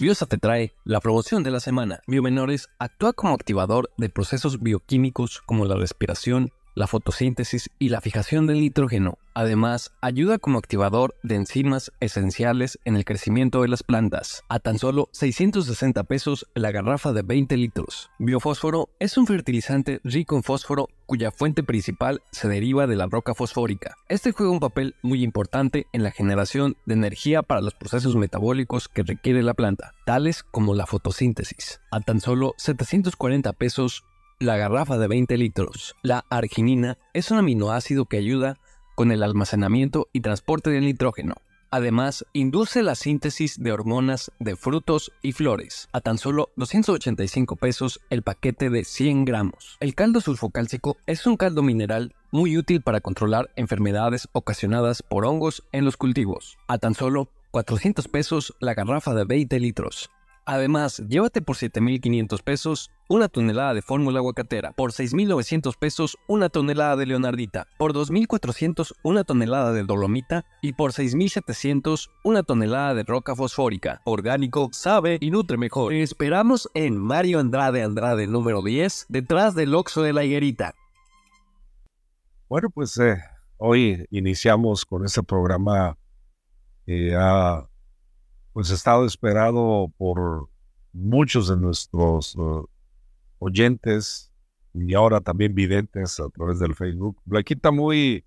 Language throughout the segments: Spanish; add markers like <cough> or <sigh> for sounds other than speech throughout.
Biosa te trae la promoción de la semana. Biomenores actúa como activador de procesos bioquímicos como la respiración, la fotosíntesis y la fijación del nitrógeno. Además, ayuda como activador de enzimas esenciales en el crecimiento de las plantas. A tan solo 660 pesos la garrafa de 20 litros. Biofósforo es un fertilizante rico en fósforo cuya fuente principal se deriva de la roca fosfórica. Este juega un papel muy importante en la generación de energía para los procesos metabólicos que requiere la planta, tales como la fotosíntesis. A tan solo 740 pesos la garrafa de 20 litros. La arginina es un aminoácido que ayuda con el almacenamiento y transporte del nitrógeno. Además, induce la síntesis de hormonas de frutos y flores. A tan solo 285 pesos el paquete de 100 gramos. El caldo sulfocálcico es un caldo mineral muy útil para controlar enfermedades ocasionadas por hongos en los cultivos. A tan solo 400 pesos la garrafa de 20 litros. Además, llévate por 7.500 pesos una tonelada de fórmula aguacatera, por 6.900 pesos una tonelada de leonardita, por 2.400 una tonelada de dolomita y por 6.700 una tonelada de roca fosfórica. Orgánico, sabe y nutre mejor. Te esperamos en Mario Andrade Andrade número 10, detrás del Oxo de la Higuerita. Bueno, pues eh, hoy iniciamos con este programa que ha pues estado esperado por muchos de nuestros uh, oyentes y ahora también videntes a través del Facebook. Blanquita, muy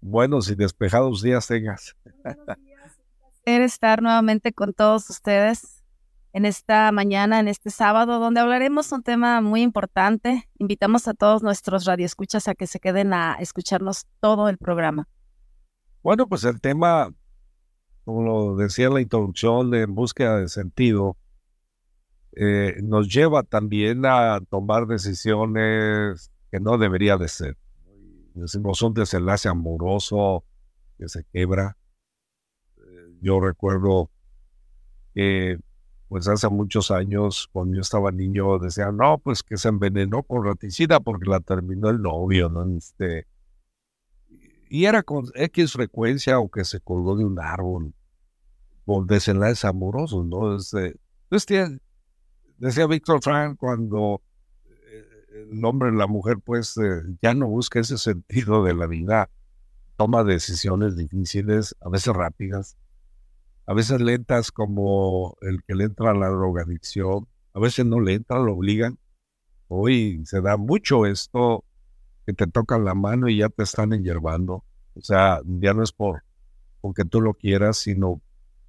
buenos y despejados días tengas. estar nuevamente con todos ustedes en esta mañana, en este sábado, donde hablaremos un tema muy importante. Invitamos a todos nuestros radioescuchas a que se queden a escucharnos todo el programa. Bueno, pues el tema como lo decía en la introducción, de en búsqueda de sentido, eh, nos lleva también a tomar decisiones que no debería de ser. Decimos un desenlace amoroso que se quebra. Eh, yo recuerdo que pues hace muchos años, cuando yo estaba niño, decían, no, pues que se envenenó con raticida porque la terminó el novio, ¿no? Este, y era con X frecuencia o que se colgó de un árbol por desenlaces amorosos, ¿no? Este, decía Víctor Frank, cuando eh, el hombre la mujer, pues, eh, ya no busca ese sentido de la vida, toma decisiones difíciles, a veces rápidas, a veces lentas como el que le entra a la drogadicción, a veces no le entra, lo obligan. Hoy se da mucho esto que te tocan la mano y ya te están enyerbando. O sea, ya no es por porque tú lo quieras, sino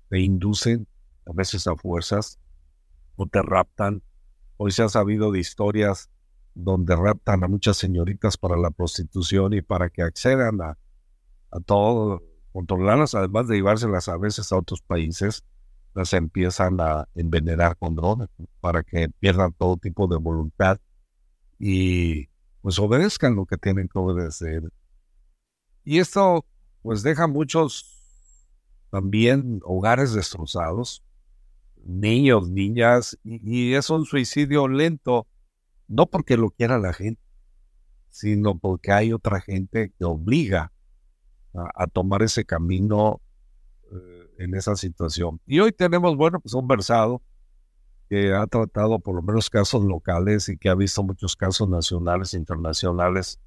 te inducen a veces a fuerzas o te raptan. Hoy se ha sabido de historias donde raptan a muchas señoritas para la prostitución y para que accedan a, todo, controlarlas, además de llevárselas a veces a otros países, las empiezan a envenenar con drogas para que pierdan todo tipo de voluntad y pues obedezcan lo que tienen que obedecer. Y esto pues deja muchos también hogares destrozados, niños, niñas, y, es un suicidio lento, no porque lo quiera la gente, sino porque hay otra gente que obliga a, tomar ese camino eh, en esa situación. Y hoy tenemos, bueno, pues un versado que ha tratado por lo menos casos locales y que ha visto muchos casos nacionales e internacionales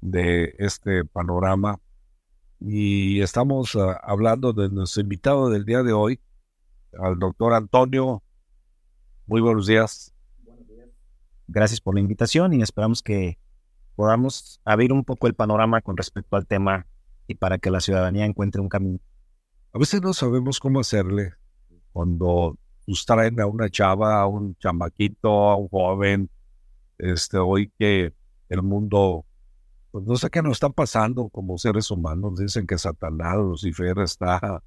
de este panorama. Y estamos ah, hablando de nuestro invitado del día de hoy, al doctor Antonio. Muy buenos días. Gracias por la invitación y esperamos que podamos abrir un poco el panorama con respecto al tema y para que la ciudadanía encuentre un camino. A veces no sabemos cómo hacerle cuando nos traen a una chava, a un chamaquito, a un joven, este, hoy que el mundo, pues no sé qué nos está pasando como seres humanos, dicen que Satanás, Lucifer está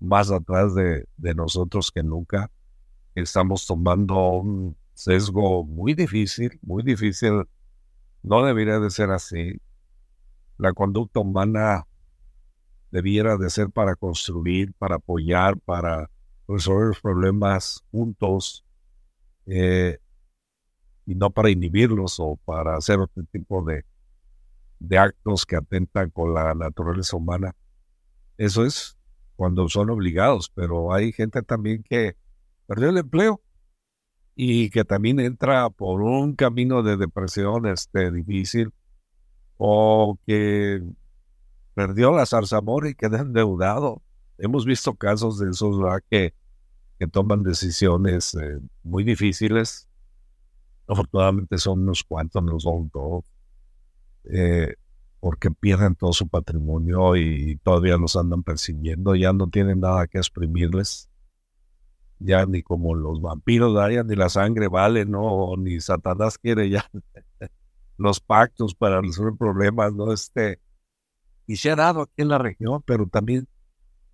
más atrás de, de nosotros que nunca, estamos tomando un sesgo muy difícil, muy difícil, no debería de ser así. La conducta humana debiera de ser para construir, para apoyar, para resolver los problemas juntos eh, y no para inhibirlos o para hacer otro tipo de, de actos que atentan con la naturaleza humana. Eso es cuando son obligados, pero hay gente también que perdió el empleo y que también entra por un camino de depresión este, difícil o que perdió la zarzamora y queda endeudado. Hemos visto casos de esos que, que toman decisiones eh, muy difíciles. Afortunadamente son unos cuantos, no son todos, eh, porque pierden todo su patrimonio y todavía los andan persiguiendo, ya no tienen nada que exprimirles. Ya ni como los vampiros, ya ni la sangre vale, ¿no? Ni Satanás quiere ya <laughs> los pactos para resolver problemas, ¿no? Este, y se ha dado aquí en la región, pero también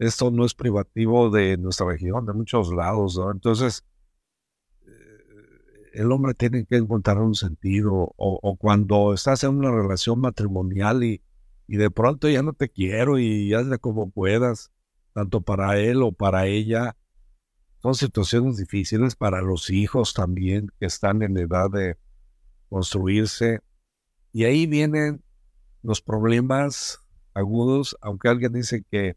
esto no es privativo de nuestra región, de muchos lados, ¿no? Entonces, el hombre tiene que encontrar un sentido, o, cuando estás en una relación matrimonial y, y de pronto ya no te quiero y hazle como puedas, tanto para él o para ella, son situaciones difíciles para los hijos también que están en edad de construirse. Y ahí vienen los problemas agudos, aunque alguien dice que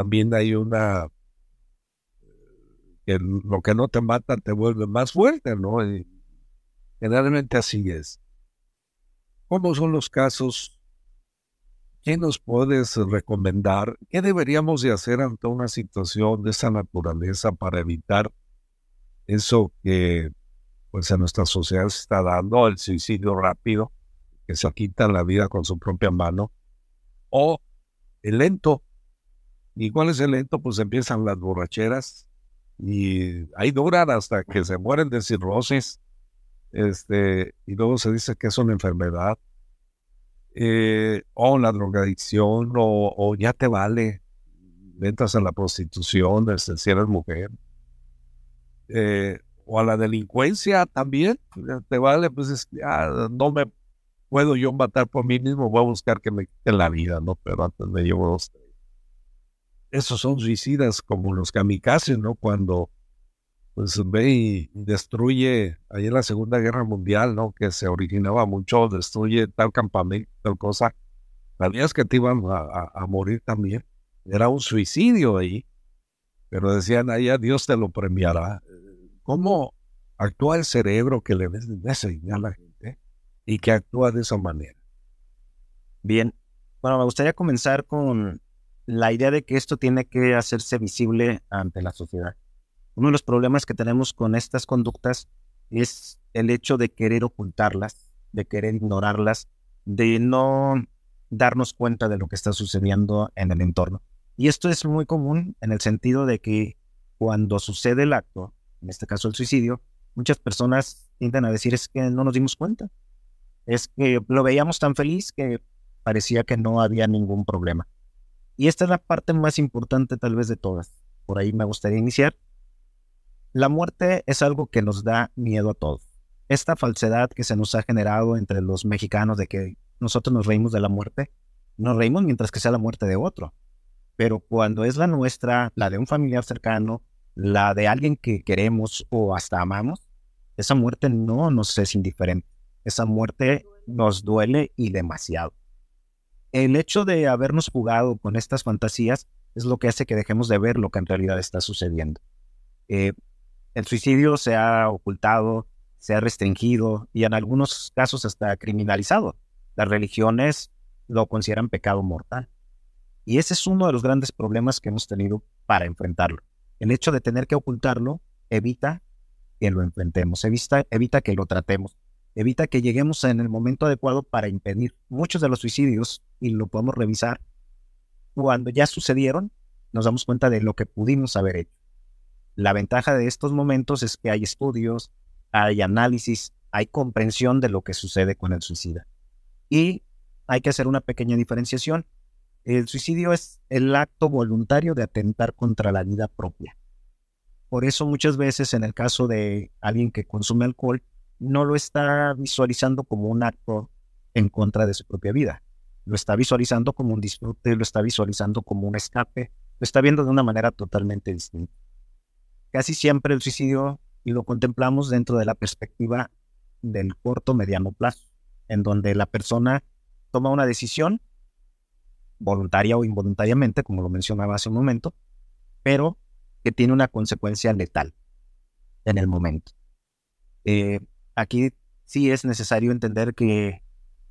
también hay una que lo que no te mata te vuelve más fuerte, ¿no? Y generalmente así es. ¿Cómo son los casos? ¿Qué nos puedes recomendar? ¿Qué deberíamos de hacer ante una situación de esa naturaleza para evitar eso que pues en nuestra sociedad se está dando, el suicidio rápido, que se quita la vida con su propia mano? o el lento. ¿Y cuál es el lento? Pues empiezan las borracheras y ahí duran hasta que se mueren de cirrosis. Este, y luego se dice que es una enfermedad. Eh, o la drogadicción, o, ya te vale. Ventas a la prostitución, este, si eres mujer. Eh, o a la delincuencia también, te vale, pues ya no me puedo yo matar por mí mismo, voy a buscar que me quiten la vida, ¿no? Pero antes me llevo dos. Esos son suicidas como los kamikazes, ¿no? Cuando pues ve y destruye, ahí en la Segunda Guerra Mundial, ¿no? Que se originaba mucho, destruye tal campamento, tal cosa. Sabías que te iban a, morir también. Era un suicidio ahí. Pero decían, ahí a Dios te lo premiará. ¿Cómo actúa el cerebro que le ves a la gente? y que actúa de esa manera. Bien, bueno, me gustaría comenzar con la idea de que esto tiene que hacerse visible ante la sociedad. Uno de los problemas que tenemos con estas conductas es el hecho de querer ocultarlas, de querer ignorarlas, de no darnos cuenta de lo que está sucediendo en el entorno. Y esto es muy común en el sentido de que cuando sucede el acto, en este caso el suicidio, muchas personas tienden a decir es que no nos dimos cuenta, es que lo veíamos tan feliz que parecía que no había ningún problema. Y esta es la parte más importante tal vez de todas. Por ahí me gustaría iniciar. La muerte es algo que nos da miedo a todos. Esta falsedad que se nos ha generado entre los mexicanos de que nosotros nos reímos de la muerte, nos reímos mientras que sea la muerte de otro. Pero cuando es la nuestra, la de un familiar cercano, la de alguien que queremos o hasta amamos, esa muerte no nos es indiferente. Esa muerte nos duele y demasiado. El hecho de habernos jugado con estas fantasías es lo que hace que dejemos de ver lo que en realidad está sucediendo. Eh, el suicidio se ha ocultado, se ha restringido y en algunos casos hasta criminalizado. Las religiones lo consideran pecado mortal. Y ese es uno de los grandes problemas que hemos tenido para enfrentarlo. El hecho de tener que ocultarlo evita que lo enfrentemos, evita, evita que lo tratemos evita que lleguemos en el momento adecuado para impedir muchos de los suicidios y lo podemos revisar cuando ya sucedieron, nos damos cuenta de lo que pudimos haber hecho. La ventaja de estos momentos es que hay estudios, hay análisis, hay comprensión de lo que sucede con el suicida. Y hay que hacer una pequeña diferenciación. El suicidio es el acto voluntario de atentar contra la vida propia. Por eso muchas veces en el caso de alguien que consume alcohol, no lo está visualizando como un acto en contra de su propia vida. Lo está visualizando como un disfrute, lo está visualizando como un escape, lo está viendo de una manera totalmente distinta. Casi siempre el suicidio lo contemplamos dentro de la perspectiva del corto mediano plazo, en donde la persona toma una decisión voluntaria o involuntariamente, como lo mencionaba hace un momento, pero que tiene una consecuencia letal en el momento. Eh, aquí sí es necesario entender que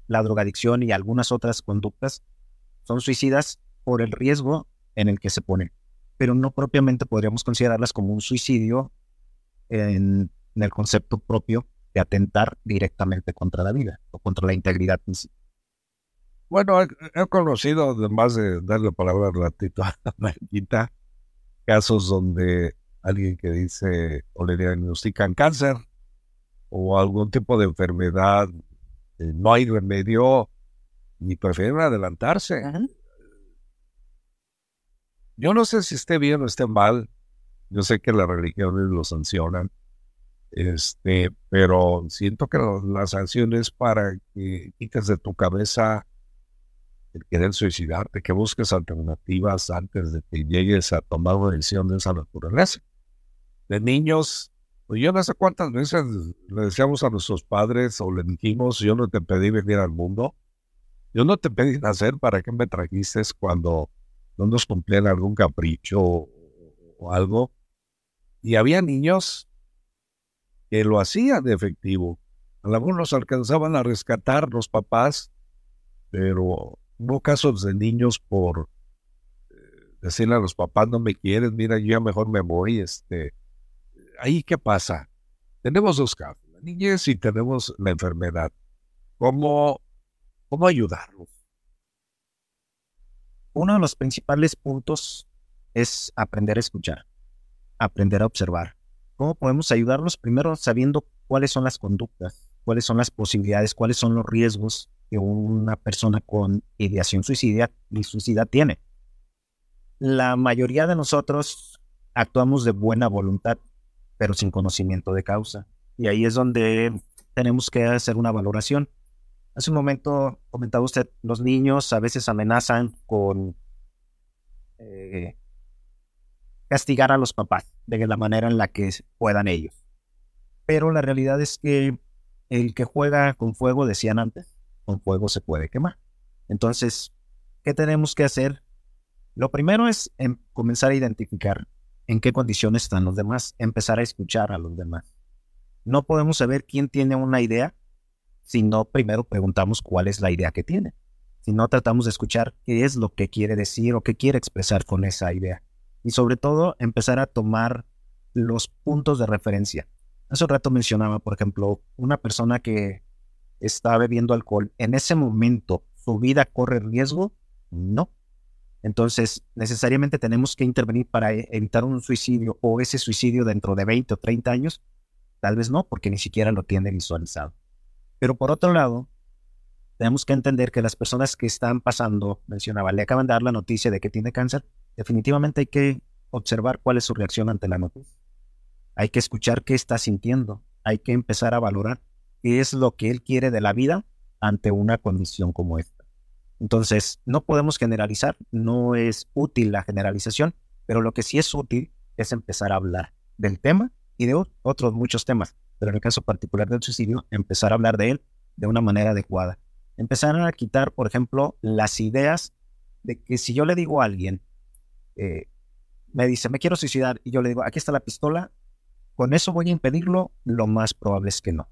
la drogadicción y algunas otras conductas son suicidas por el riesgo en el que se pone, pero no propiamente podríamos considerarlas como un suicidio en, el concepto propio de atentar directamente contra la vida o contra la integridad física. Bueno, he, conocido, además de darle palabra ratito a Marquita, casos donde alguien que dice o le diagnostican cáncer o algún tipo de enfermedad, eh, no hay remedio y prefieren adelantarse. Yo no sé si esté bien o esté mal. Yo sé que las religiones lo sancionan, este, pero siento que la sanción es para que quites de tu cabeza el querer suicidarte, que busques alternativas antes de que llegues a tomar una decisión de esa naturaleza. De niños, yo no sé cuántas veces le decíamos a nuestros padres o le dijimos, yo no te pedí venir al mundo, yo no te pedí nacer, ¿para qué me trajiste cuando no nos cumplían algún capricho o, algo? Y había niños que lo hacían de efectivo. Algunos alcanzaban a rescatar los papás, pero Hubo casos de niños por eh, decirle a los papás, no me quieren, mira, yo mejor me voy. Este, ahí, ¿qué pasa? Tenemos dos casos, la niñez y tenemos la enfermedad. ¿Cómo, cómo ayudarlos? Uno de los principales puntos es aprender a escuchar, aprender a observar. ¿Cómo podemos ayudarlos? Primero sabiendo cuáles son las conductas, cuáles son las posibilidades, cuáles son los riesgos que una persona con ideación suicida, y suicida tiene. La mayoría de nosotros actuamos de buena voluntad, pero sin conocimiento de causa. Y ahí es donde tenemos que hacer una valoración. Hace un momento comentaba usted, los niños a veces amenazan con eh, castigar a los papás de la manera en la que puedan ellos. Pero la realidad es que el que juega con fuego, decían antes, con fuego se puede quemar. Entonces, ¿qué tenemos que hacer? Lo primero es em, comenzar a identificar en qué condiciones están los demás, empezar a escuchar a los demás. No podemos saber quién tiene una idea si no primero preguntamos cuál es la idea que tiene. Si no tratamos de escuchar qué es lo que quiere decir o qué quiere expresar con esa idea. Y sobre todo, empezar a tomar los puntos de referencia. Hace un rato mencionaba, por ejemplo, una persona que está bebiendo alcohol, en ese momento su vida corre riesgo? No. Entonces, necesariamente tenemos que intervenir para e-, evitar un suicidio o ese suicidio dentro de 20 o 30 años. Tal vez no, porque ni siquiera lo tiene visualizado. Pero por otro lado, tenemos que entender que las personas que están pasando, mencionaba, le acaban de dar la noticia de que tiene cáncer, definitivamente hay que observar cuál es su reacción ante la noticia. Hay que escuchar qué está sintiendo, hay que empezar a valorar qué es lo que él quiere de la vida ante una condición como esta. Entonces, no podemos generalizar, no es útil la generalización, pero lo que sí es útil es empezar a hablar del tema y de otros muchos temas, pero en el caso particular del suicidio, empezar a hablar de él de una manera adecuada. Empezar a quitar, por ejemplo, las ideas de que si yo le digo a alguien, eh, me dice, me quiero suicidar, y yo le digo, aquí está la pistola, con eso voy a impedirlo, lo más probable es que no.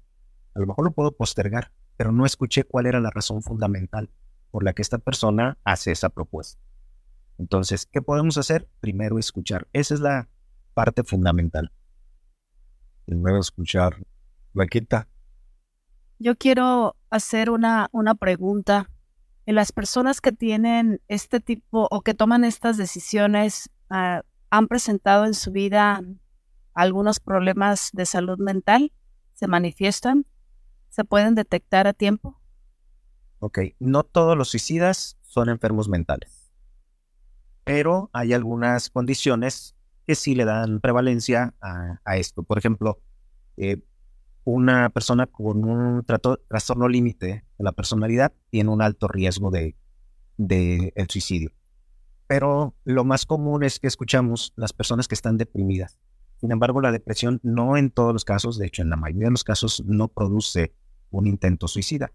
A lo mejor lo puedo postergar, pero no escuché cuál era la razón fundamental por la que esta persona hace esa propuesta. Entonces, ¿qué podemos hacer? Primero escuchar. Esa es la parte fundamental. Primero escuchar. Blanquita. yo quiero hacer una, una pregunta. En las personas que tienen este tipo o que toman estas decisiones, ah, ¿han presentado en su vida algunos problemas de salud mental? ¿Se manifiestan? ¿Se pueden detectar a tiempo? Ok, no todos los suicidas son enfermos mentales, pero hay algunas condiciones que sí le dan prevalencia a, esto. Por ejemplo, eh, una persona con un trastorno límite de la personalidad tiene un alto riesgo de, de el suicidio. Pero lo más común es que escuchamos las personas que están deprimidas. Sin embargo, la depresión no en todos los casos, de hecho en la mayoría de los casos no produce un intento suicida.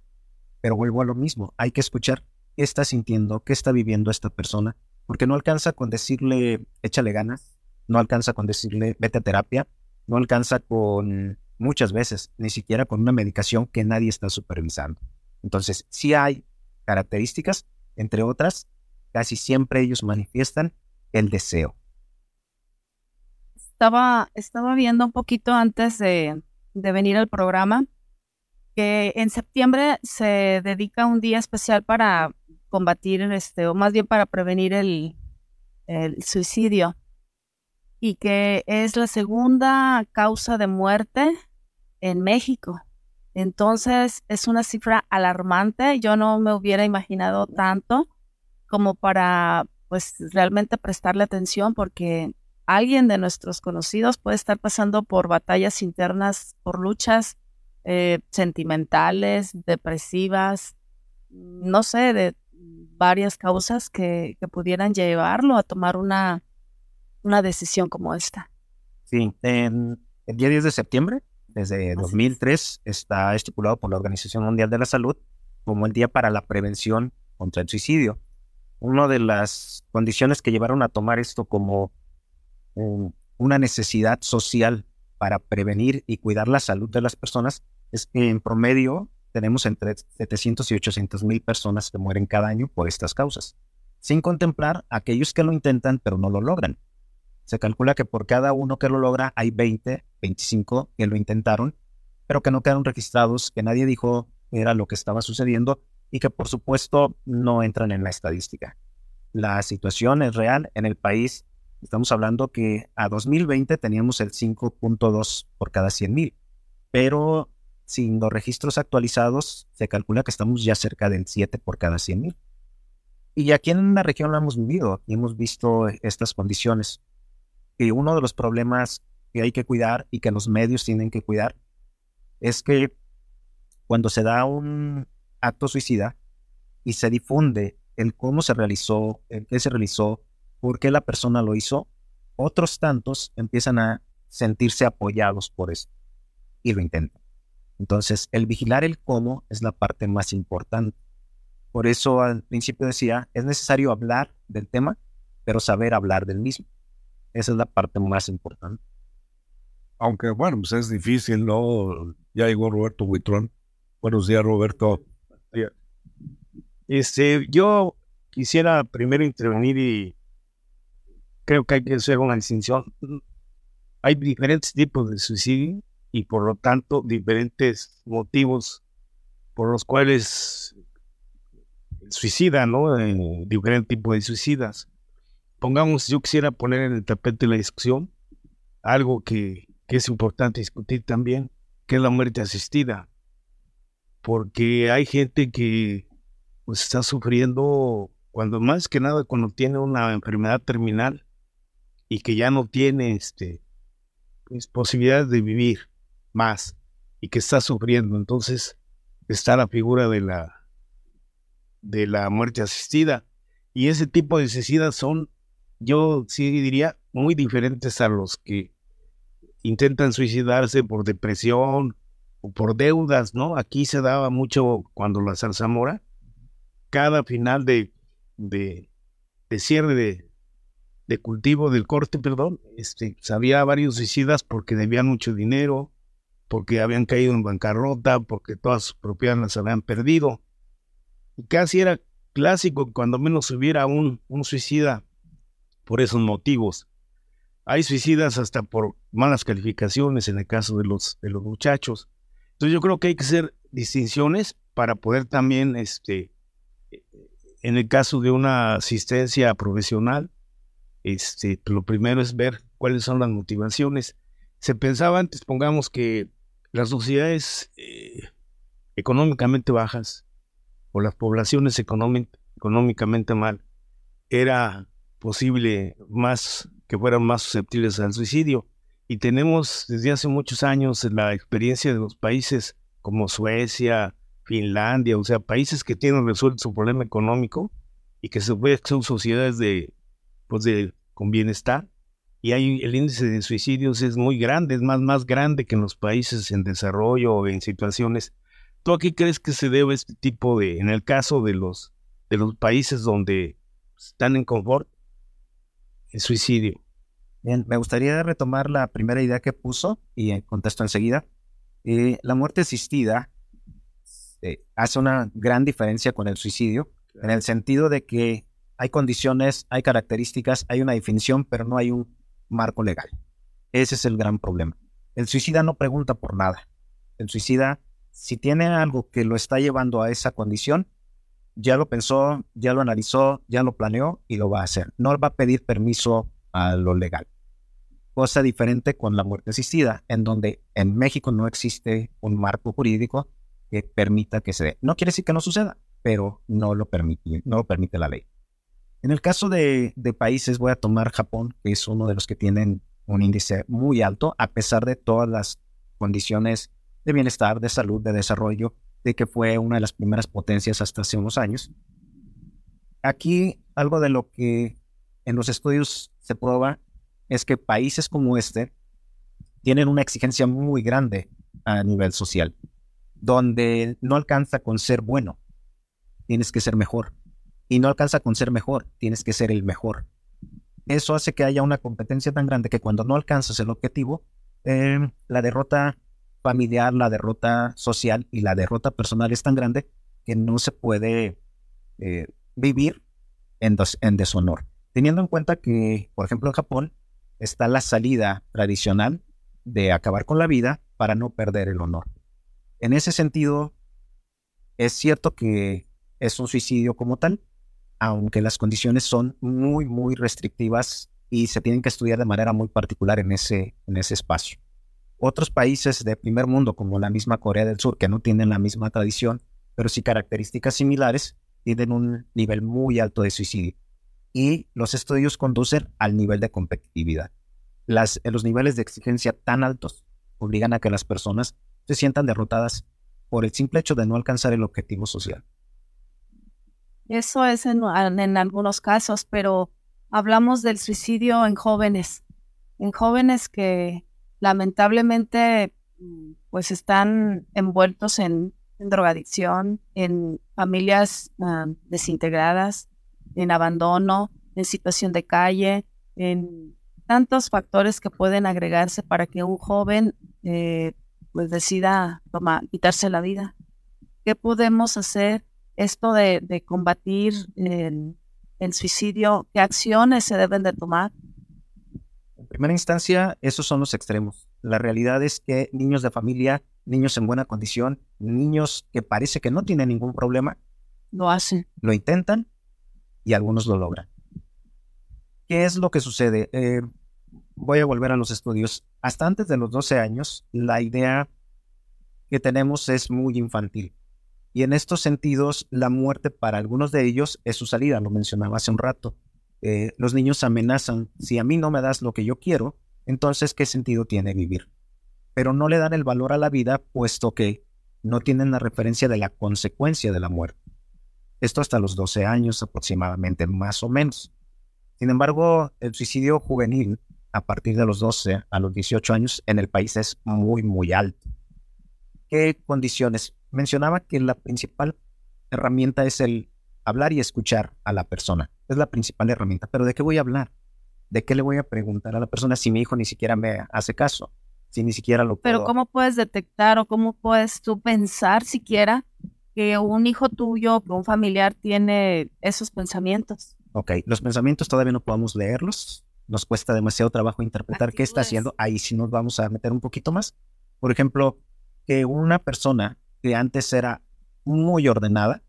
Pero vuelvo a lo mismo, hay que escuchar qué está sintiendo, qué está viviendo esta persona, porque no alcanza con decirle échale ganas, no alcanza con decirle vete a terapia, no alcanza con muchas veces, ni siquiera con una medicación que nadie está supervisando. Entonces, si hay características, entre otras, casi siempre ellos manifiestan el deseo. Estaba, estaba viendo un poquito antes de, de venir al programa que en septiembre se dedica un día especial para combatir, este, o más bien para prevenir el, el suicidio, y que es la segunda causa de muerte en México. Entonces es una cifra alarmante. Yo no me hubiera imaginado tanto como para pues realmente prestarle atención porque alguien de nuestros conocidos puede estar pasando por batallas internas, por luchas eh, sentimentales, depresivas, no sé, de varias causas que, pudieran llevarlo a tomar una, una decisión como esta. Sí, en el día 10 de septiembre, desde 2003, está estipulado por la Organización Mundial de la Salud como el Día para la Prevención contra el Suicidio. Una de las condiciones que llevaron a tomar esto como una necesidad social para prevenir y cuidar la salud de las personas es que en promedio tenemos entre 700 y 800 mil personas que mueren cada año por estas causas, sin contemplar aquellos que lo intentan pero no lo logran. Se calcula que por cada uno que lo logra hay 20, 25 que lo intentaron, pero que no quedaron registrados, que nadie dijo era lo que estaba sucediendo y que por supuesto no entran en la estadística. La situación es real en el país. Estamos hablando que a 2020 teníamos el 5.2 por cada 100 mil, pero sin los registros actualizados, se calcula que estamos ya cerca del 7 por cada 100 mil. Y aquí en la región lo hemos vivido y hemos visto estas condiciones. Y uno de los problemas que hay que cuidar y que los medios tienen que cuidar es que cuando se da un acto suicida y se difunde el cómo se realizó, el qué se realizó, por qué la persona lo hizo, otros tantos empiezan a sentirse apoyados por eso y lo intentan. Entonces, el vigilar el cómo es la parte más importante. Por eso al principio decía, es necesario hablar del tema, pero saber hablar del mismo. Esa es la parte más importante. Aunque bueno, pues es difícil, ¿no? Ya llegó Roberto Huitrón. Buenos días, Roberto. Este, yo quisiera primero intervenir y creo que hay que hacer una distinción. Hay diferentes tipos de suicidio y por lo tanto diferentes motivos por los cuales suicida, ¿no? Eh, diferentes tipos de suicidas. Pongamos, yo quisiera poner en el tapete la discusión algo que, que es importante discutir también, que es la muerte asistida. Porque hay gente que pues, está sufriendo, cuando más que nada cuando tiene una enfermedad terminal y que ya no tiene este, pues, posibilidades de vivir más y que está sufriendo. Entonces está la figura de la, de la muerte asistida. Y ese tipo de suicidas son, yo sí diría, muy diferentes a los que intentan suicidarse por depresión o por deudas, ¿no? Aquí se daba mucho cuando la zarzamora, cada final de, de, de cierre de, de, cultivo del corte, perdón, este, pues, había varios suicidas porque debían mucho dinero, porque habían caído en bancarrota, porque todas sus propiedades las habían perdido. Y casi era clásico cuando menos hubiera un, un suicida por esos motivos. Hay suicidas hasta por malas calificaciones en el caso de los, de los muchachos. Entonces yo creo que hay que ser distinciones para poder también, este, en el caso de una asistencia profesional, este, lo primero es ver cuáles son las motivaciones. Se pensaba antes, pongamos que las sociedades eh, económicamente bajas o las poblaciones económicamente mal, era posible más que fueran más susceptibles al suicidio. Y tenemos desde hace muchos años la experiencia de los países como Suecia, Finlandia, o sea, países que tienen resuelto su problema económico y que se que son sociedades de, pues de, con bienestar. Y hay, el índice de suicidios es muy grande, es más, más grande que en los países en desarrollo o en situaciones. ¿Tú a qué crees que se debe este tipo de, en el caso de los, de los países donde están en confort, el suicidio? Bien, me gustaría retomar la primera idea que puso y contesto enseguida. Eh, la muerte asistida eh, hace una gran diferencia con el suicidio, en el sentido de que hay condiciones, hay características, hay una definición, pero no hay un marco legal. Ese es el gran problema. El suicida no pregunta por nada. El suicida, si tiene algo que lo está llevando a esa condición, ya lo pensó, ya lo analizó, ya lo planeó y lo va a hacer. No va a pedir permiso a lo legal. Cosa diferente con la muerte asistida, en donde en México no existe un marco jurídico que permita que se dé. No quiere decir que no suceda, pero no lo permite, no lo permite la ley. En el caso de, países, voy a tomar Japón, que es uno de los que tienen un índice muy alto, a pesar de todas las condiciones de bienestar, de salud, de desarrollo, de que fue una de las primeras potencias hasta hace unos años. Aquí algo de lo que en los estudios se prueba es que países como este tienen una exigencia muy grande a nivel social, donde no alcanza con ser bueno, tienes que ser mejor y no alcanza con ser mejor, tienes que ser el mejor. Eso hace que haya una competencia tan grande que cuando no alcanzas el objetivo, eh, la derrota familiar, la derrota social y la derrota personal es tan grande que no se puede eh, vivir en deshonor. Teniendo en cuenta que, por ejemplo, en Japón está la salida tradicional de acabar con la vida para no perder el honor. En ese sentido, es cierto que es un suicidio como tal, aunque las condiciones son muy, muy restrictivas y se tienen que estudiar de manera muy particular en ese, en ese espacio. Otros países de primer mundo, como la misma Corea del Sur, que no tienen la misma tradición, pero sí características similares, tienen un nivel muy alto de suicidio. Y los estudios conducen al nivel de competitividad. Los niveles de exigencia tan altos obligan a que las personas se sientan derrotadas por el simple hecho de no alcanzar el objetivo social. Eso es en, algunos casos, pero hablamos del suicidio en jóvenes, en jóvenes que lamentablemente mm, pues están envueltos en, drogadicción, en familias ah, desintegradas, en abandono, en situación de calle, en tantos factores que pueden agregarse para que un joven eh, pues decida quitarse la vida. ¿Qué podemos hacer esto de, combatir el, suicidio, ¿qué acciones se deben de tomar? En primera instancia, esos son los extremos. La realidad es que niños de familia, niños en buena condición, niños que parece que no tienen ningún problema, lo hacen. Lo intentan y algunos lo logran. ¿Qué es lo que sucede? Eh, voy a volver a los estudios. Hasta antes de los 12 años, la idea que tenemos es muy infantil. Y en estos sentidos, la muerte para algunos de ellos es su salida, lo mencionaba hace un rato. Eh, los niños amenazan, si a mí no me das lo que yo quiero, entonces ¿qué sentido tiene vivir? Pero no le dan el valor a la vida puesto que no tienen la referencia de la consecuencia de la muerte. Esto hasta los 12 años aproximadamente, más o menos. Sin embargo, el suicidio juvenil a partir de los 12 a los 18 años en el país es muy, muy alto. ¿Qué condiciones? Mencionaba que la principal herramienta es el hablar y escuchar a la persona. Es la principal herramienta. Pero ¿de qué voy a hablar? ¿De qué le voy a preguntar a la persona si mi hijo ni siquiera me hace caso? Si ni siquiera lo puedo... Pero ¿cómo puedes detectar o cómo puedes tú pensar siquiera que un hijo tuyo, que un familiar tiene esos pensamientos? Ok, los pensamientos todavía no podemos leerlos. Nos cuesta demasiado trabajo interpretar qué está haciendo. Ahí sí nos vamos a meter un poquito más. Por ejemplo, que una persona que antes era muy ordenada,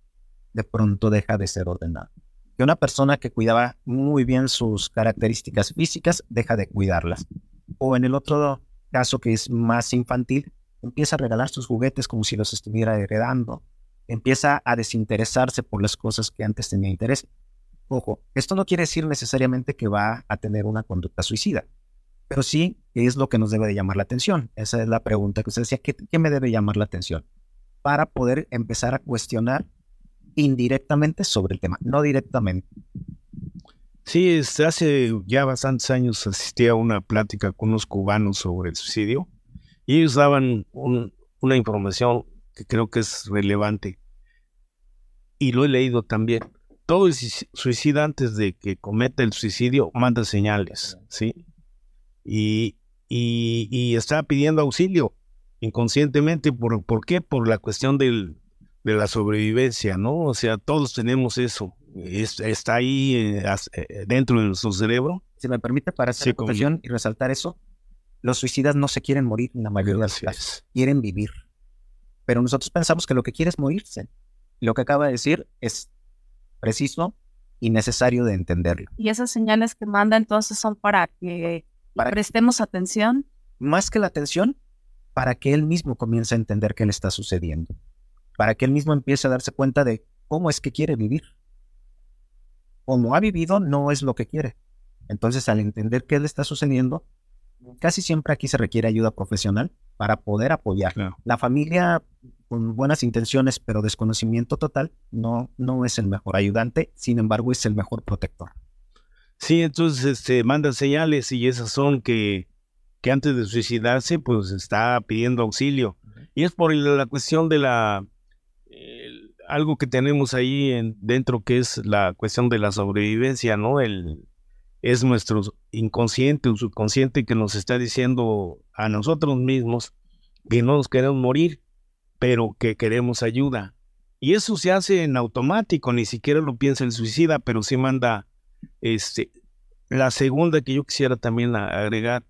de pronto deja de ser ordenada. Que una persona que cuidaba muy bien sus características físicas deja de cuidarlas. O en el otro caso que es más infantil, empieza a regalar sus juguetes como si los estuviera heredando. Empieza a desinteresarse por las cosas que antes tenía interés. Ojo, esto no quiere decir necesariamente que va a tener una conducta suicida, pero sí es lo que nos debe de llamar la atención. Esa es la pregunta que usted decía, ¿qué, qué me debe llamar la atención? Para poder empezar a cuestionar indirectamente sobre el tema, no directamente. Sí, este, hace ya bastantes años asistí a una plática con unos cubanos sobre el suicidio y ellos daban una información que creo que es relevante y lo he leído también. Todo el suicida antes de que cometa el suicidio manda señales, ¿sí? Y, y, está pidiendo auxilio inconscientemente. ¿Por, ¿Por qué? Por la cuestión del, de la sobrevivencia, ¿no? O sea, todos tenemos eso. está ahí eh, eh, dentro de nuestro cerebro. Si me permite, para hacer sí, y resaltar eso, los suicidas no se quieren morir en la mayoría de las casos, quieren vivir. Pero nosotros pensamos que lo que quiere es morirse. Lo que acaba de decir es preciso y necesario de entenderlo. Y esas señales que manda entonces son para que prestemos atención. Más que la atención, para que él mismo comience a entender qué le está sucediendo para que él mismo empiece a darse cuenta de cómo es que quiere vivir. Como ha vivido, no es lo que quiere. Entonces, al entender qué le está sucediendo, casi siempre aquí se requiere ayuda profesional para poder apoyar. La familia con buenas intenciones, pero desconocimiento total, no, no es el mejor ayudante, sin embargo, es el mejor protector. Sí, entonces este, manda señales y esas son que, que antes de suicidarse, pues está pidiendo auxilio. Y es por la cuestión de la algo que tenemos ahí en, dentro que es la cuestión de la sobrevivencia, ¿no? El, es nuestro inconsciente o subconsciente que nos está diciendo a nosotros mismos que no nos queremos morir, pero que queremos ayuda. Y eso se hace en automático, ni siquiera lo piensa el suicida, pero sí manda este, la segunda que yo quisiera también agregar.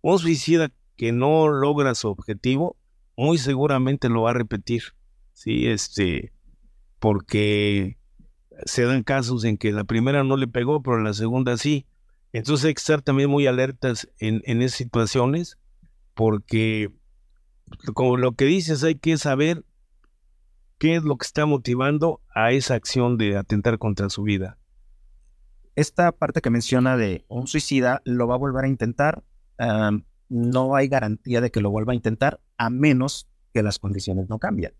Un suicida que no logra su objetivo, muy seguramente lo va a repetir. Sí, este, porque se dan casos en que la primera no le pegó, pero la segunda sí. Entonces hay que estar también muy alertas en, en esas situaciones, porque como lo que dices, hay que saber qué es lo que está motivando a esa acción de atentar contra su vida. Esta parte que menciona de un suicida lo va a volver a intentar, no hay garantía de que lo vuelva a intentar a menos que las condiciones no cambien.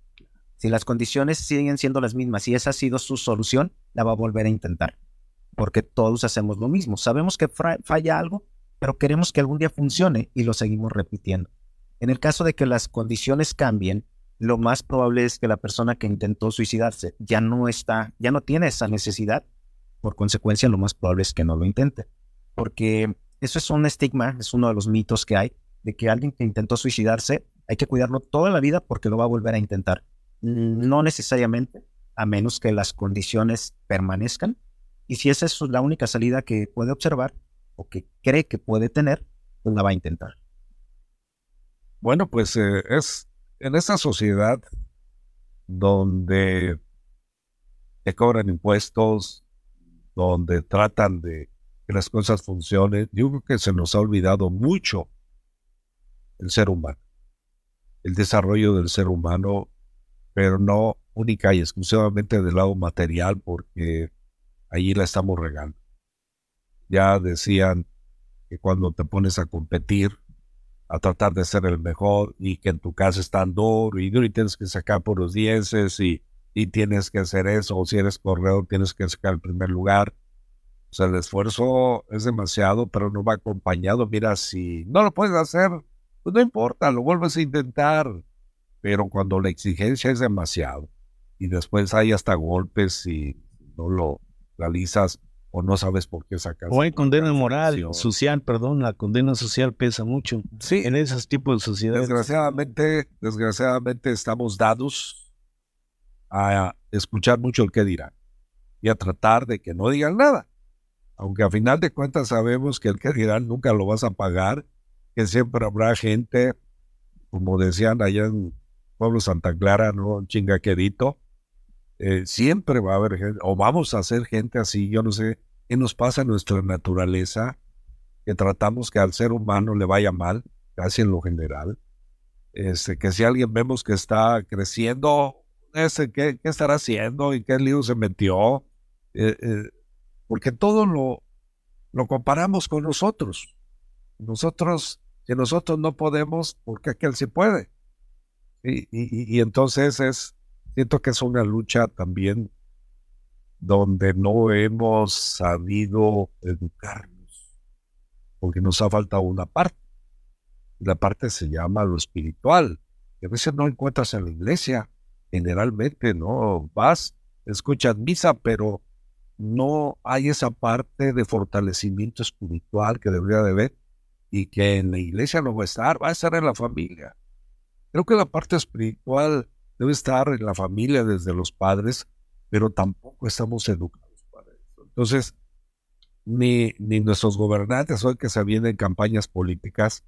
Si las condiciones siguen siendo las mismas y esa ha sido su solución, la va a volver a intentar. Porque todos hacemos lo mismo. Sabemos que falla algo, pero queremos que algún día funcione y lo seguimos repitiendo. En el caso de que las condiciones cambien, lo más probable es que la persona que intentó suicidarse ya no está, ya no tiene esa necesidad. Por consecuencia, lo más probable es que no lo intente. Porque eso es un estigma, es uno de los mitos que hay, de que alguien que intentó suicidarse hay que cuidarlo toda la vida porque lo va a volver a intentar. No necesariamente, a menos que las condiciones permanezcan. Y si esa es la única salida que puede observar o que cree que puede tener, pues la va a intentar. Bueno, pues eh, es en esta sociedad donde te cobran impuestos, donde tratan de que las cosas funcionen, yo creo que se nos ha olvidado mucho el ser humano, el desarrollo del ser humano pero no única y exclusivamente del lado material, porque allí la estamos regando. Ya decían que cuando te pones a competir, a tratar de ser el mejor y que en tu casa están duro y, y tienes que sacar por los dieces y, y tienes que hacer eso, o si eres corredor tienes que sacar el primer lugar. O sea, el esfuerzo es demasiado, pero no va acompañado. Mira, si no lo puedes hacer, pues no importa, lo vuelves a intentar pero cuando la exigencia es demasiado y después hay hasta golpes y no lo realizas o no sabes por qué sacas. O hay condena moral, social, perdón, la condena social pesa mucho. Sí. En esos tipos de sociedades. Desgraciadamente, desgraciadamente estamos dados a escuchar mucho el que dirán y a tratar de que no digan nada. Aunque a final de cuentas sabemos que el que dirán nunca lo vas a pagar, que siempre habrá gente, como decían allá en pueblo Santa Clara, ¿no? Chingaquedito. Eh, siempre va a haber gente, o vamos a ser gente así, yo no sé qué nos pasa en nuestra naturaleza, que tratamos que al ser humano le vaya mal, casi en lo general. Este, que si alguien vemos que está creciendo, ¿qué, ¿qué, estará haciendo? ¿Y qué lío se metió? Eh, eh, porque todo lo, lo comparamos con nosotros. Nosotros, que nosotros no podemos, porque aquel sí puede. Y, y, y, entonces es, siento que es una lucha también donde no hemos sabido educarnos, porque nos ha faltado una parte. La parte se llama lo espiritual, que a veces no encuentras en la iglesia, generalmente, ¿no? Vas, escuchas misa, pero no hay esa parte de fortalecimiento espiritual que debería de haber y que en la iglesia no va a estar, va a estar en la familia. Creo que la parte espiritual debe estar en la familia desde los padres, pero tampoco estamos educados para eso. Entonces, ni, ni nuestros gobernantes hoy que se vienen campañas políticas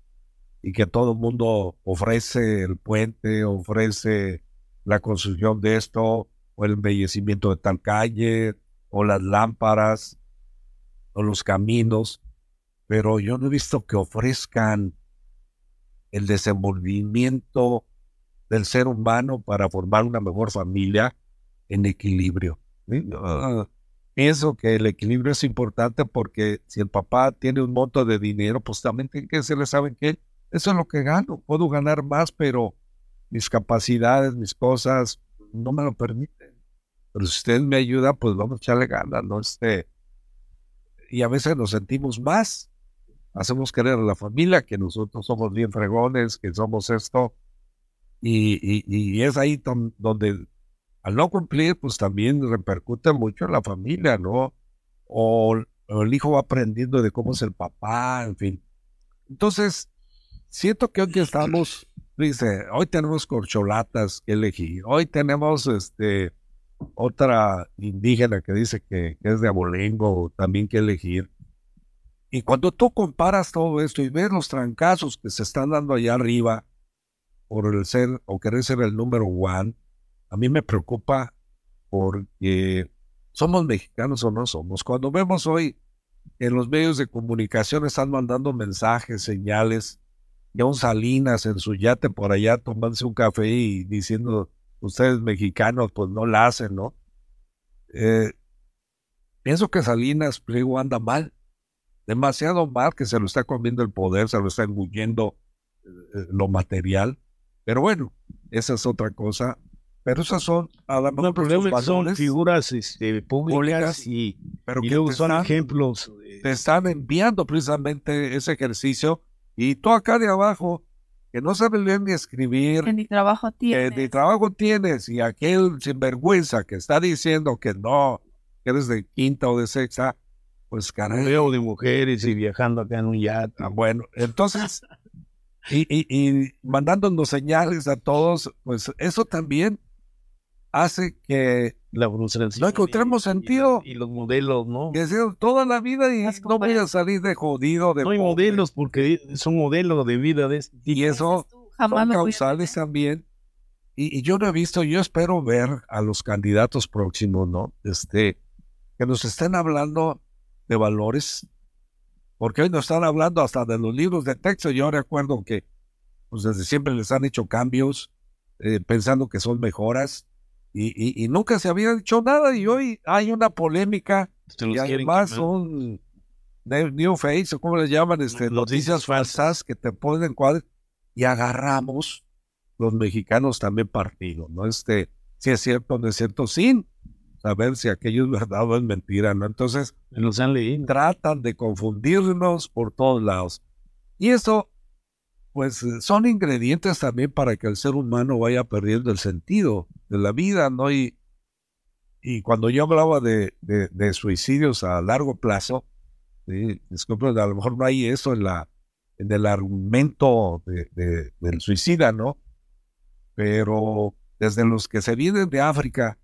y que todo el mundo ofrece el puente, ofrece la construcción de esto, o el embellecimiento de tal calle, o las lámparas, o los caminos, pero yo no he visto que ofrezcan el desenvolvimiento del ser humano para formar una mejor familia en equilibrio. pienso que el equilibrio es importante porque si el papá tiene un monto de dinero, pues también tiene que se le saben que eso es lo que gano. Puedo ganar más, pero mis capacidades, mis cosas no me lo permiten. Pero si usted me ayuda, pues vamos a echarle ganas, ¿no? Este, y a veces nos sentimos más hacemos querer a la familia que nosotros somos bien fregones, que somos esto. Y, y, es ahí donde al no cumplir, pues también repercute mucho en la familia, ¿no? O, el hijo va aprendiendo de cómo es el papá, en fin. Entonces, siento que hoy estamos, dice, hoy tenemos corcholatas que elegir, hoy tenemos este otra indígena que dice que, que es de abolengo también que elegir. Y cuando tú comparas todo esto y ves los trancazos que se están dando allá arriba por el ser o querer ser el número one, a mí me preocupa porque somos mexicanos o no somos. Cuando vemos hoy en los medios de comunicación están mandando mensajes, señales, y un Salinas en su yate por allá tomándose un café y diciendo, ustedes mexicanos, pues no la hacen, ¿no? Eh, pienso que Salinas Pliego anda mal demasiado mal que se lo está comiendo el poder, se lo está engullendo eh, eh, lo material. Pero bueno, esa es otra cosa. Pero esas son, además, no, son figuras este, públicas, y, pero que son ejemplos. Te están enviando precisamente ese ejercicio y tú acá de abajo, que no sabes leer ni escribir. Que ni trabajo tienes. Que ni trabajo tienes. Y aquel sinvergüenza que está diciendo que no, que eres de quinta o de sexta, pues caray. Veo de mujeres y viajando acá en un yate. Ah, bueno, entonces, y, y, mandándonos señales a todos, pues eso también hace que la no encontremos sentido. Y, los modelos, ¿no? Que sea toda la vida y no voy a salir de jodido. De no hay modelos porque son modelos de vida. De este y eso son causales también. Y, y, yo no he visto, yo espero ver a los candidatos próximos, ¿no? Este, que nos estén hablando de valores, porque hoy nos están hablando hasta de los libros de texto. Yo recuerdo que pues desde siempre les han hecho cambios eh, pensando que son mejoras y, y, nunca se había dicho nada y hoy hay una polémica y además son new face o como les llaman este, noticias falsas que te ponen cuadros y agarramos los mexicanos también partido, ¿no? Este, si es cierto, no es cierto, sin saber si aquello es verdad o es mentira, ¿no? Entonces, nos han leído. tratan de confundirnos por todos lados. Y eso, pues, eh, son ingredientes también para que el ser humano vaya perdiendo el sentido de la vida, ¿no? Y, cuando yo hablaba de, suicidios a largo plazo, ¿sí? disculpe, a lo mejor no hay eso en, la, el argumento de, del suicida, ¿no? Pero desde los que se vienen de África,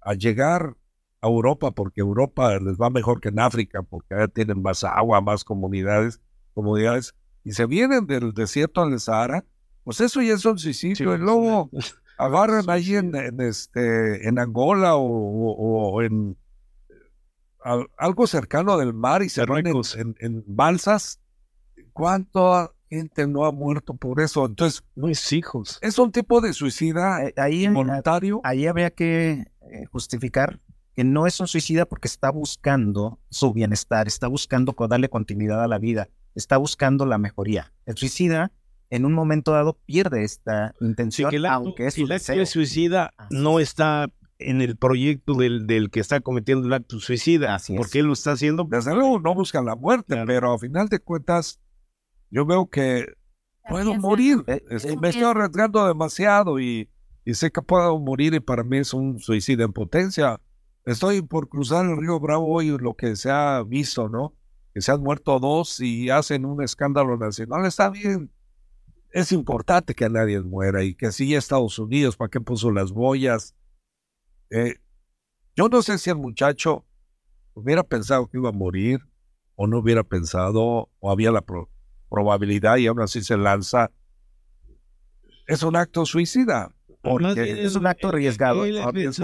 a llegar a Europa, porque Europa les va mejor que en África, porque allá tienen más agua, más comunidades, comunidades, y se vienen del desierto al Sahara, Pues eso ya es un suicidio. y luego <laughs> agarran ahí en, en, este, en Angola o, o- o en al- algo cercano del mar y se van en, en- en balsas. ¿Cuánta gente no ha muerto por eso? Entonces, no es hijos. Es un tipo de suicida Eh, ahí, voluntario. Ahí habría que eh, justificar que no es un suicida porque está buscando su bienestar, está buscando darle continuidad a la vida, está buscando la mejoría. El suicida, en un momento dado, pierde esta intención, que el acto, aunque es su el acto suicida no está en el proyecto del, del que está cometiendo el acto suicida, porque él lo está haciendo. Desde luego no buscan la muerte, pero a final de cuentas, yo veo que puedo morir. Este, me estoy arriesgando demasiado y, y sé que puedo morir y para mí es un suicidio en potencia. Estoy por cruzar el río Bravo hoy, lo que se ha visto, ¿no? Que se han muerto dos y hacen un escándalo nacional. Está bien. Es importante que nadie muera y que siga Estados Unidos, ¿para qué puso las boyas? Eh, yo no sé si el muchacho hubiera pensado que iba a morir o no hubiera pensado o había la pro- probabilidad y aún así se lanza. Es un acto suicida. Porque es un acto arriesgado. en el riesgo.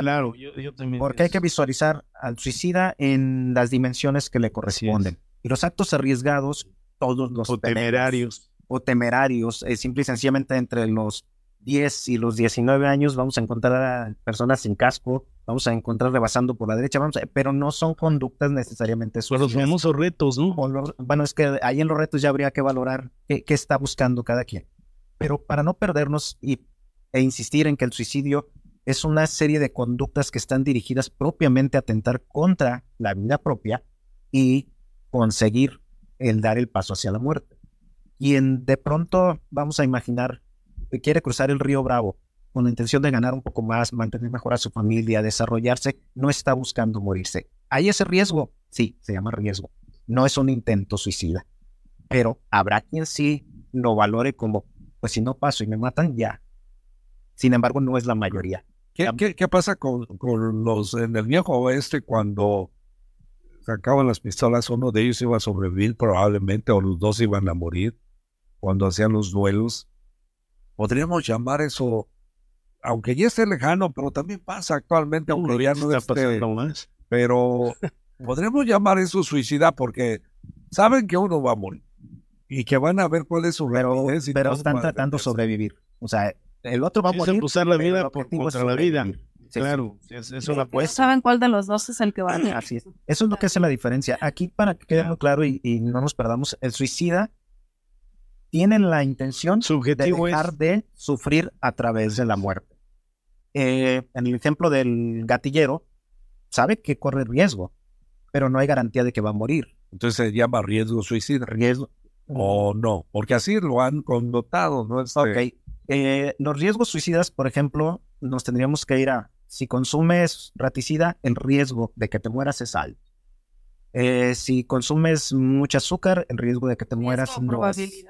Claro, yo, yo también. Porque hay que visualizar al suicida en las dimensiones que le corresponden. Y los actos arriesgados, todos los O tenemos. temerarios. O temerarios, eh, simple y sencillamente entre los 10 y los 19 años vamos a encontrar a personas sin casco, vamos a encontrar rebasando por la derecha, vamos a- pero no son conductas necesariamente Los suicidas. famosos retos, ¿no? Los- bueno, es que ahí en los retos ya habría que valorar qué, qué está buscando cada quien. Pero para no perdernos y, e insistir en que el suicidio es una serie de conductas que están dirigidas propiamente a atentar contra la vida propia y conseguir el dar el paso hacia la muerte. Quien de pronto, vamos a imaginar, que quiere cruzar el río Bravo con la intención de ganar un poco más, mantener mejor a su familia, desarrollarse, no está buscando morirse. ¿Hay ese riesgo? Sí, se llama riesgo. No es un intento suicida. Pero habrá quien sí lo valore como, pues si no paso y me matan, ya. Sin embargo, no es la mayoría. ¿Qué, qué- qué pasa con, con los en el viejo oeste cuando sacaban las pistolas? Uno de ellos iba a sobrevivir probablemente o los dos iban a morir cuando hacían los duelos. Podríamos llamar eso, aunque ya esté lejano, pero también pasa actualmente, aunque ya no esté. Pero <laughs> podríamos llamar eso suicida porque saben que uno va a morir y que van a ver cuál es su rapidez y Pero todo están tratando de sobrevivir. O sea, el otro va a Es morir. usar la pero vida por, es contra la vida. Sí, claro, es, es una No apuesta. saben cuál de los dos es el que va. Así es. Eso es lo que hace la diferencia. Aquí, para que quede muy claro y, y no nos perdamos, el suicida tiene la intención de dejar de sufrir a través de la muerte. Eh, en el ejemplo del gatillero, sabe que corre riesgo, pero no hay garantía de que va a morir. Entonces se llama riesgo suicida. Riesgo. O no, porque así lo han connotado, ¿no? Este, Ok. Eh, los riesgos suicidas, por ejemplo, nos tendríamos que ir a, si consumes raticida, el riesgo de que te mueras es alto. Eh, si consumes mucho azúcar, el riesgo de que te mueras no es.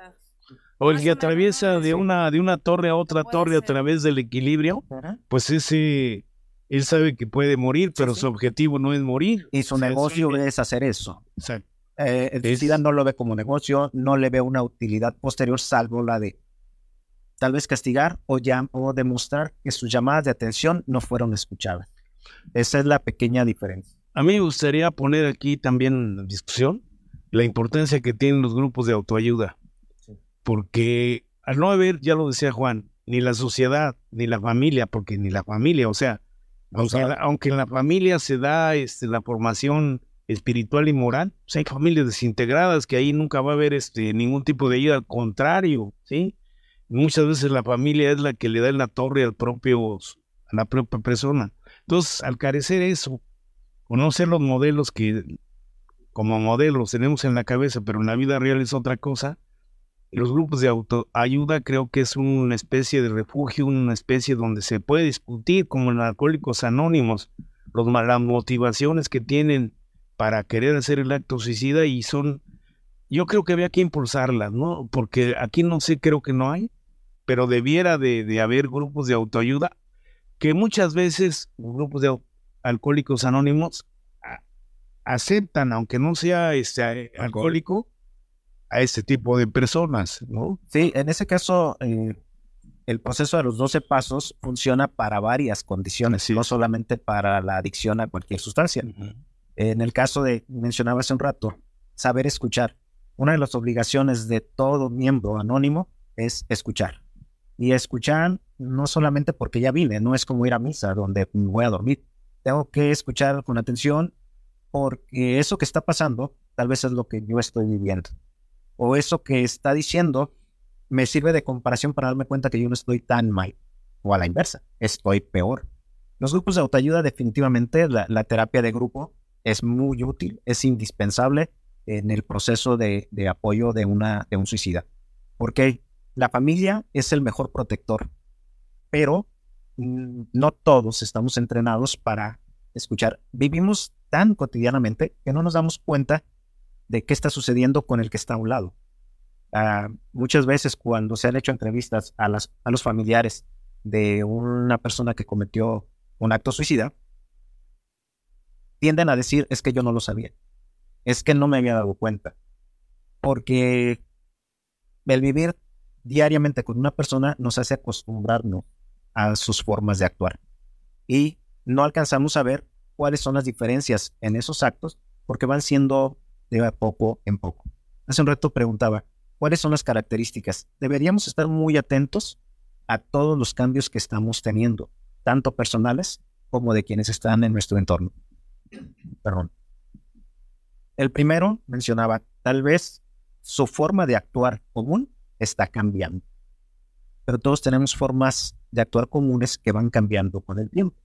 O el que atraviesa de una, de una torre a otra torre a través del equilibrio, pues ese, él sabe que puede morir, pero su objetivo no es morir. Y su O sea, negocio es hacer eso. Exacto. Eh, suicida no lo ve como negocio, no le ve una utilidad posterior, salvo la de tal vez castigar o, llam- o demostrar que sus llamadas de atención no fueron escuchadas. Esa es la pequeña diferencia. A mí me gustaría poner aquí también en discusión la importancia que tienen los grupos de autoayuda. Porque al no haber, ya lo decía Juan, ni la sociedad, ni la familia, porque ni la familia, o sea, aunque, la- aunque en la familia se da este, la formación espiritual y moral, pues hay familias desintegradas que ahí nunca va a haber este, ningún tipo de ayuda, al contrario, ¿sí? Muchas veces la familia es la que le da en la torre al propio, a la propia persona. Entonces, al carecer eso, conocer los modelos que como modelos tenemos en la cabeza, pero en la vida real es otra cosa. Los grupos de autoayuda creo que es una especie de refugio, una especie donde se puede discutir, como en Alcohólicos Anónimos, las motivaciones que tienen para querer hacer el acto suicida y son, yo creo que había que impulsarlas, ¿no? Porque aquí no sé, creo que no hay, pero debiera de, de haber grupos de autoayuda que muchas veces grupos de alcohólicos anónimos a- aceptan, aunque no sea este, alcohólico, a este tipo de personas, ¿no? Sí, en ese caso, eh, el proceso de los 12 pasos funciona para varias condiciones, no solamente para la adicción a cualquier sustancia. En el caso de, mencionaba hace un rato, saber escuchar. Una de las obligaciones de todo miembro anónimo es escuchar. Y escuchar no solamente porque ya vine, no es como ir a misa donde voy a dormir. Tengo que escuchar con atención porque eso que está pasando tal vez es lo que yo estoy viviendo. O eso que está diciendo me sirve de comparación para darme cuenta que yo no estoy tan mal. O a la inversa, estoy peor. Los grupos de autoayuda definitivamente, la, terapia de grupo es muy útil, es indispensable en el proceso de, apoyo de, una, de un suicida. Porque la familia es el mejor protector, pero no todos estamos entrenados para escuchar. Vivimos tan cotidianamente que no nos damos cuenta de qué está sucediendo con el que está a un lado. Ah, muchas veces cuando se han hecho entrevistas a, las, a los familiares de una persona que cometió un acto suicida, tienden a decir, es que yo no lo sabía, es que no me había dado cuenta, porque el vivir diariamente con una persona nos hace acostumbrarnos a sus formas de actuar y no alcanzamos a ver cuáles son las diferencias en esos actos porque van siendo de poco en poco. Hace un rato preguntaba, ¿cuáles son las características? Deberíamos estar muy atentos a todos los cambios que estamos teniendo, tanto personales como de quienes están en nuestro entorno. Perdón. El primero mencionaba, tal vez su forma de actuar común está cambiando, pero todos tenemos formas de actuar comunes que van cambiando con el tiempo.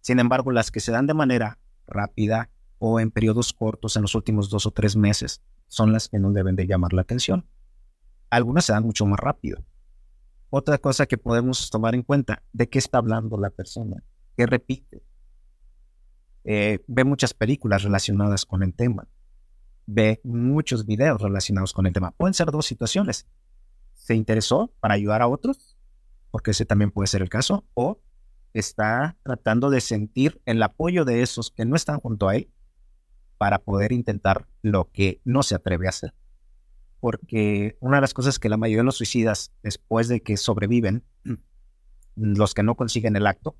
Sin embargo, las que se dan de manera rápida o en periodos cortos en los últimos dos o tres meses son las que no deben de llamar la atención. Algunas se dan mucho más rápido. Otra cosa que podemos tomar en cuenta, ¿de qué está hablando la persona? ¿Qué repite? Eh, ve muchas películas relacionadas con el tema. Ve muchos videos relacionados con el tema. Pueden ser dos situaciones. Se interesó para ayudar a otros, porque ese también puede ser el caso, o está tratando de sentir el apoyo de esos que no están junto a él para poder intentar lo que no se atreve a hacer. Porque una de las cosas que la mayoría de los suicidas, después de que sobreviven, <clears throat> los que no consiguen el acto,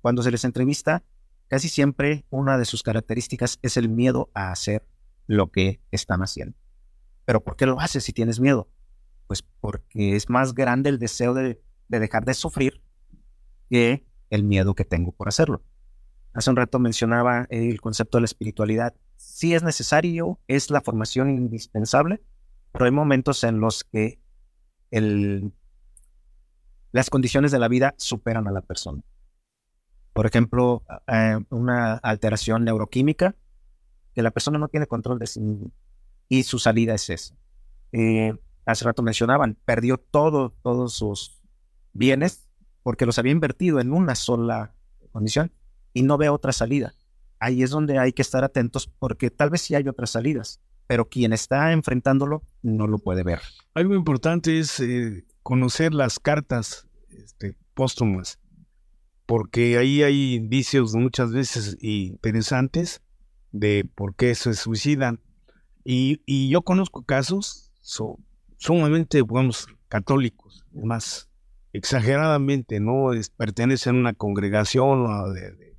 cuando se les entrevista, casi siempre una de sus características es el miedo a hacer lo que están haciendo. Pero ¿por qué lo haces si tienes miedo? Pues porque es más grande el deseo de, de dejar de sufrir que el miedo que tengo por hacerlo. Hace un rato mencionaba el concepto de la espiritualidad. Sí es necesario, es la formación indispensable, pero hay momentos en los que las condiciones de la vida superan a la persona. Por ejemplo, una alteración neuroquímica que la persona no tiene control de sí y su salida es esa. Eh, hace rato mencionaban, perdió todo, todos sus bienes porque los había invertido en una sola condición y no ve otra salida. Ahí es donde hay que estar atentos porque tal vez sí hay otras salidas, pero quien está enfrentándolo no lo puede ver. Algo importante es eh, conocer las cartas este, póstumas, porque ahí hay indicios muchas veces interesantes de por qué se suicidan. Y, yo conozco casos sumamente, digamos, católicos, más exageradamente, ¿no? Pertenecen a una congregación de,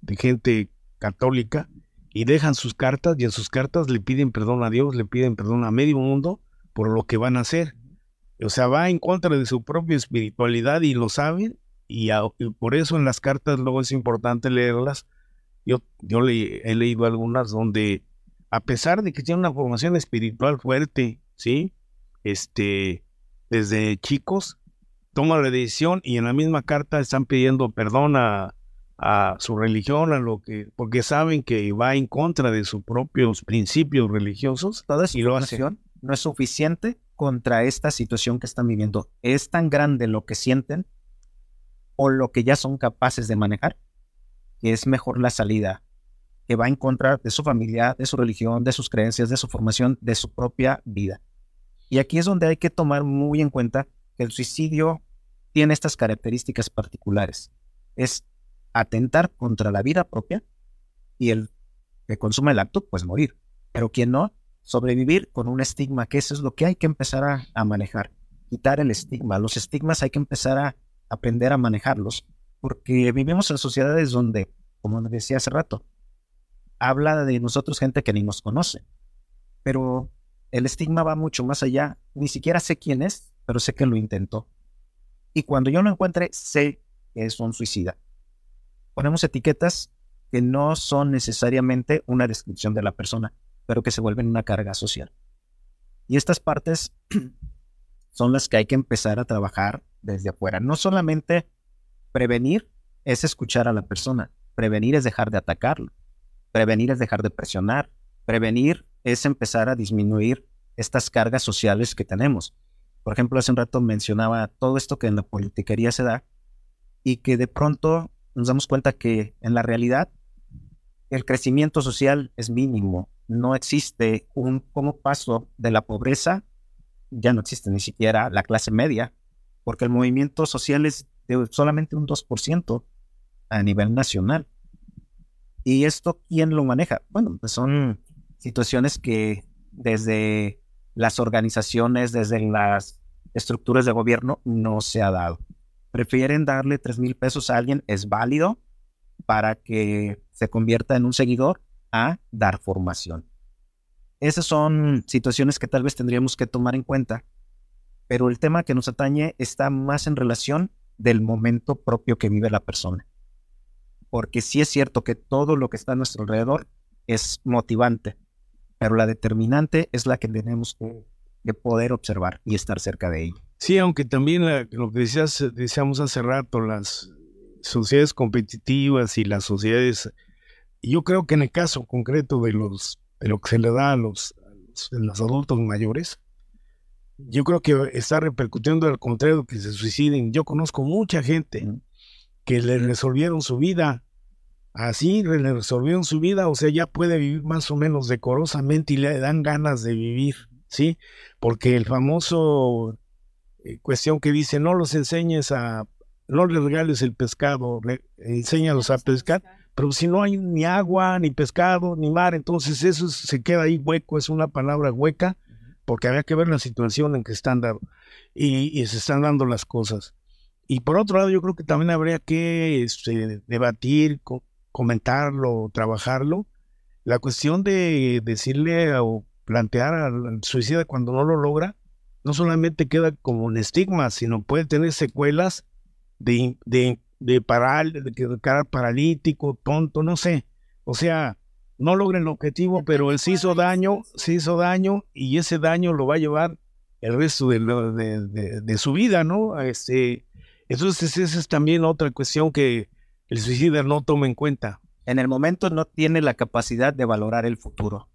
de, gente católica y dejan sus cartas y en sus cartas le piden perdón a Dios, le piden perdón a medio mundo por lo que van a hacer. O sea, va en contra de su propia espiritualidad y lo saben y, por eso en las cartas luego es importante leerlas. Yo, yo le, he leído algunas donde a pesar de que tiene una formación espiritual fuerte, ¿sí? Este, desde chicos, toman la decisión y en la misma carta están pidiendo perdón a, su religión, a lo que, porque saben que va en contra de sus propios principios religiosos. Toda lo hacen. no es suficiente contra esta situación que están viviendo. Es tan grande lo que sienten o lo que ya son capaces de manejar que es mejor la salida que va en contra de su familia, de su religión, de sus creencias, de su formación, de su propia vida. Y aquí es donde hay que tomar muy en cuenta que el suicidio tiene estas características particulares. Es atentar contra la vida propia y el que consuma el acto, pues morir. Pero quien no, sobrevivir con un estigma, que eso es lo que hay que empezar a, a manejar, quitar el estigma. Los estigmas hay que empezar a aprender a manejarlos, porque vivimos en sociedades donde, como decía hace rato, habla de nosotros gente que ni nos conoce, pero el estigma va mucho más allá. Ni siquiera sé quién es, pero sé que lo intentó. Y cuando yo lo encuentre, sé que es un suicida. Ponemos etiquetas que no son necesariamente una descripción de la persona, pero que se vuelven una carga social. Y estas partes <clears throat> son las que hay que empezar a trabajar desde afuera. No solamente prevenir es escuchar a la persona, prevenir es dejar de atacarlo, prevenir es dejar de presionar, prevenir es empezar a disminuir estas cargas sociales que tenemos. Por ejemplo, hace un rato mencionaba todo esto que en la politiquería se da y que de pronto nos damos cuenta que en la realidad el crecimiento social es mínimo. No existe un como paso de la pobreza, ya no existe ni siquiera la clase media, porque el movimiento social es solamente un 2% a nivel nacional. ¿Y esto quién lo maneja? Bueno, pues son situaciones que desde las organizaciones, desde las estructuras de gobierno, no se ha dado. Prefieren darle 3 mil pesos a alguien, es válido para que se convierta en un seguidor a dar formación. Esas son situaciones que tal vez tendríamos que tomar en cuenta, pero el tema que nos atañe está más en relación del momento propio que vive la persona. Porque sí es cierto que todo lo que está a nuestro alrededor es motivante, pero la determinante es la que tenemos que, poder observar y estar cerca de ella. Sí, aunque también lo que decías, decíamos hace rato, las sociedades competitivas y las sociedades, yo creo que en el caso concreto de los de lo que se le da a los, a los adultos mayores, yo creo que está repercutiendo al contrario que se suiciden. Yo conozco mucha gente que le resolvieron su vida, así le resolvieron su vida, o sea, ya puede vivir más o menos decorosamente y le dan ganas de vivir, ¿sí? Porque el famoso eh, cuestión que dice, no los enseñes a, no les regales el pescado, le, enséñalos a pescar, pero si no hay ni agua, ni pescado, ni mar, entonces eso se queda ahí hueco, es una palabra hueca porque había que ver la situación en que están dando y, se están dando las cosas. Y por otro lado, yo creo que también habría que este, debatir, comentarlo, trabajarlo, la cuestión de decirle o plantear al suicida cuando no lo logra, no solamente queda como un estigma, sino puede tener secuelas de, de, de, paral, de quedar paralítico, tonto, no sé. O sea, no logra el objetivo, pero él se hizo daño, se hizo daño y ese daño lo va a llevar el resto de, su vida, ¿no? Este, entonces esa es también otra cuestión que el suicida no toma en cuenta. En el momento no tiene la capacidad de valorar el futuro.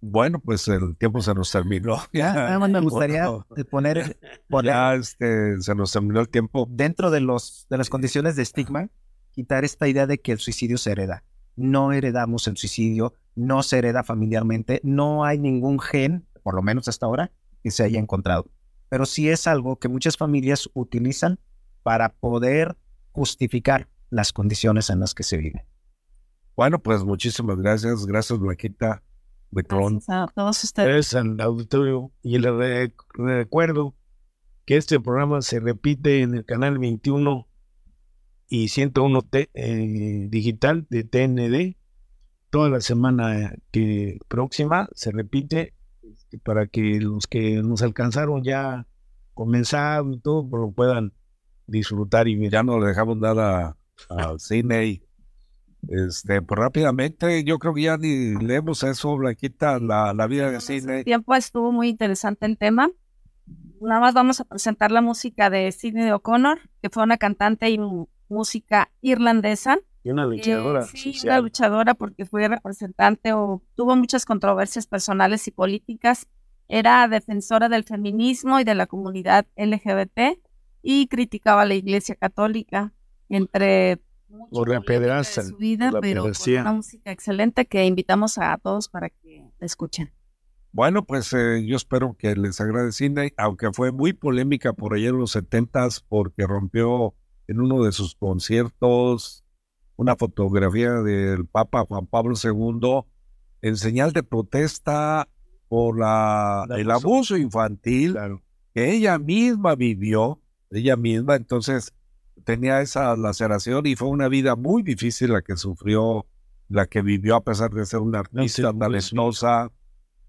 Bueno, pues el tiempo se nos terminó. <laughs> Ya, me gustaría <laughs> poner, ya este, se nos terminó el tiempo. Dentro de, los, de las condiciones de estigma, quitar esta idea de que el suicidio se hereda no heredamos el suicidio, no se hereda familiarmente, no hay ningún gen, por lo menos hasta ahora, que se haya encontrado. Pero sí es algo que muchas familias utilizan para poder justificar las condiciones en las que se vive. Bueno, pues muchísimas gracias. Gracias, Blanquita. Gracias a todos ustedes. al auditorio. Y les recuerdo que este programa se repite en el canal 21 y 101 T, eh, digital de TND. Toda la semana que próxima se repite este, para que los que nos alcanzaron ya comenzaron y todo pues, lo puedan disfrutar y Ya no le dejamos nada al cine y este, pues rápidamente, yo creo que ya ni leemos eso, Blanquita, la, la vida de cine. tiempo estuvo muy interesante el tema. Nada más vamos a presentar la música de Sidney O'Connor, que fue una cantante y música irlandesa. Y una luchadora. Eh, sí, una luchadora porque fue representante o tuvo muchas controversias personales y políticas. Era defensora del feminismo y de la comunidad LGBT y criticaba a la Iglesia Católica, entre por la pedraza, su vida, pero una música excelente que invitamos a todos para que la escuchen. Bueno, pues eh, yo espero que les agrade cine, aunque fue muy polémica por allá en los setentas porque rompió en uno de sus conciertos una fotografía del Papa Juan Pablo II en señal de protesta por la, el abuso infantil que ella misma vivió, ella misma, entonces tenía esa laceración y fue una vida muy difícil la que sufrió, la que vivió a pesar de ser una artista talentosa.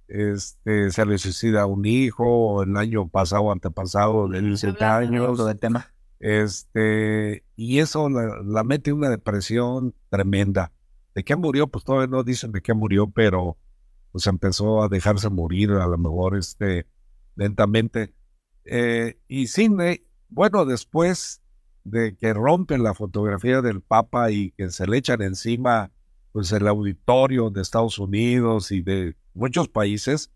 Este, se le suicida un hijo el año pasado, antepasado, de 17 años. del tema. Este, y eso la, la mete en una depresión tremenda. ¿De qué murió? Pues todavía no dicen de qué murió, pero pues empezó a dejarse morir a lo mejor este, lentamente. Eh, y Sidney, bueno, después de que rompen la fotografía del Papa y que se le echan encima pues el auditorio de Estados Unidos y de muchos países,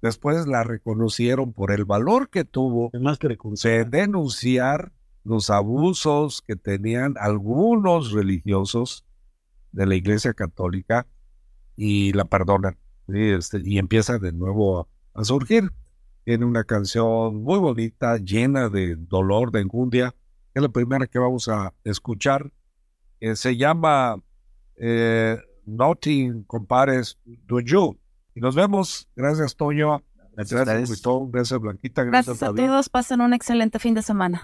después la reconocieron por el valor que tuvo de denunciar los abusos que tenían algunos religiosos de la Iglesia Católica y la perdonan. Este, y empieza de nuevo a, surgir. Tiene una canción muy bonita, llena de dolor, de enjundia, que es la primera que vamos a escuchar. se llama eh, Nothing Compares to You. Y nos vemos. Gracias, Toño. Gracias, gracias, gracias Blanquita. Gracias, gracias a todos. Pasen un excelente fin de semana.